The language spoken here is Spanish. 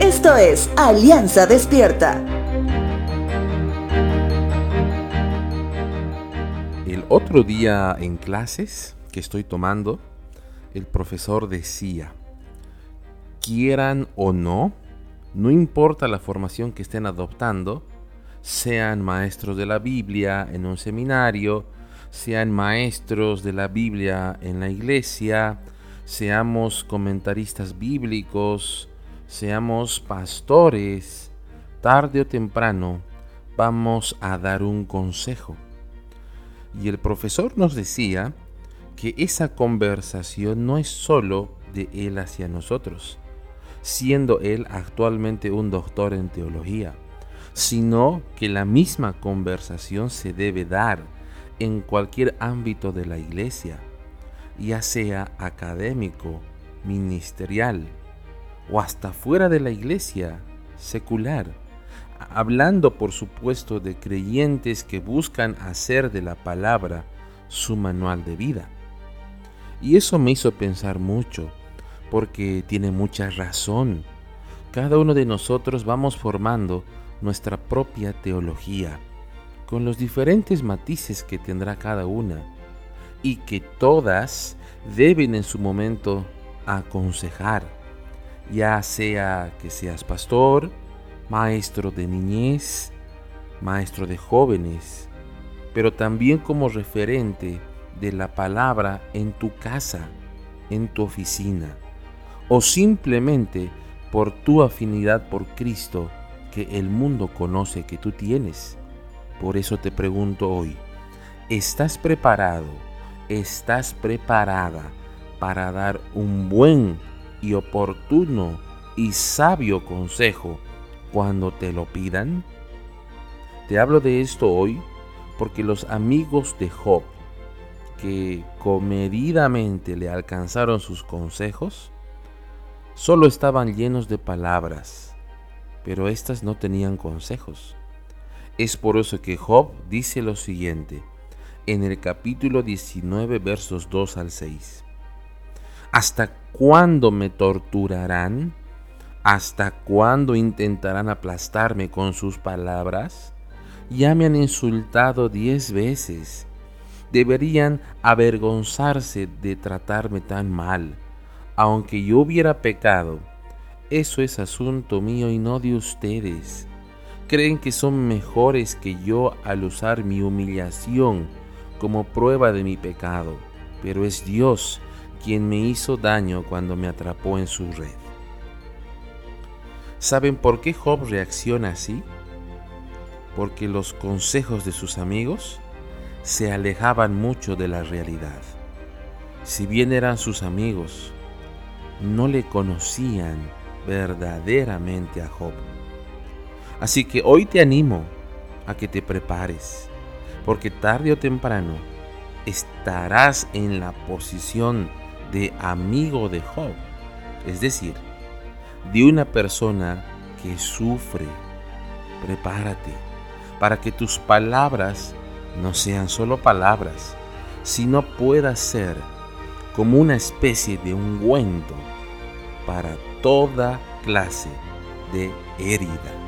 Esto es Alianza Despierta. El otro día en clases que estoy tomando, el profesor decía, quieran o no, no importa la formación que estén adoptando, sean maestros de la Biblia en un seminario, sean maestros de la Biblia en la iglesia, seamos comentaristas bíblicos, seamos pastores, tarde o temprano vamos a dar un consejo. Y el profesor nos decía que esa conversación no es sólo de él hacia nosotros, siendo él actualmente un doctor en teología, sino que la misma conversación se debe dar en cualquier ámbito de la iglesia, ya sea académico, ministerial o hasta fuera de la iglesia, secular, hablando por supuesto de creyentes que buscan hacer de la palabra su manual de vida. Y eso me hizo pensar mucho, porque tiene mucha razón. Cada uno de nosotros vamos formando nuestra propia teología con los diferentes matices que tendrá cada una y que todas deben en su momento aconsejar, ya sea que seas pastor, maestro de niñez, maestro de jóvenes, pero también como referente de la palabra en tu casa, en tu oficina, o simplemente por tu afinidad por Cristo que el mundo conoce que tú tienes. Por eso te pregunto hoy, ¿estás preparado? ¿Estás preparada para dar un buen y oportuno y sabio consejo cuando te lo pidan? Te hablo de esto hoy porque los amigos de Job, que comedidamente le alcanzaron sus consejos, solo estaban llenos de palabras, pero éstas no tenían consejos. Es por eso que Job dice lo siguiente en el capítulo 19 versos 2 al 6. ¿Hasta cuándo me torturarán? ¿Hasta cuándo intentarán aplastarme con sus palabras? Ya me han insultado diez veces. Deberían avergonzarse de tratarme tan mal. Aunque yo hubiera pecado, eso es asunto mío y no de ustedes creen que son mejores que yo al usar mi humillación como prueba de mi pecado, pero es Dios quien me hizo daño cuando me atrapó en su red. ¿Saben por qué Job reacciona así? Porque los consejos de sus amigos se alejaban mucho de la realidad. Si bien eran sus amigos, no le conocían verdaderamente a Job. Así que hoy te animo a que te prepares, porque tarde o temprano estarás en la posición de amigo de Job, es decir, de una persona que sufre. Prepárate para que tus palabras no sean solo palabras, sino pueda ser como una especie de ungüento para toda clase de herida.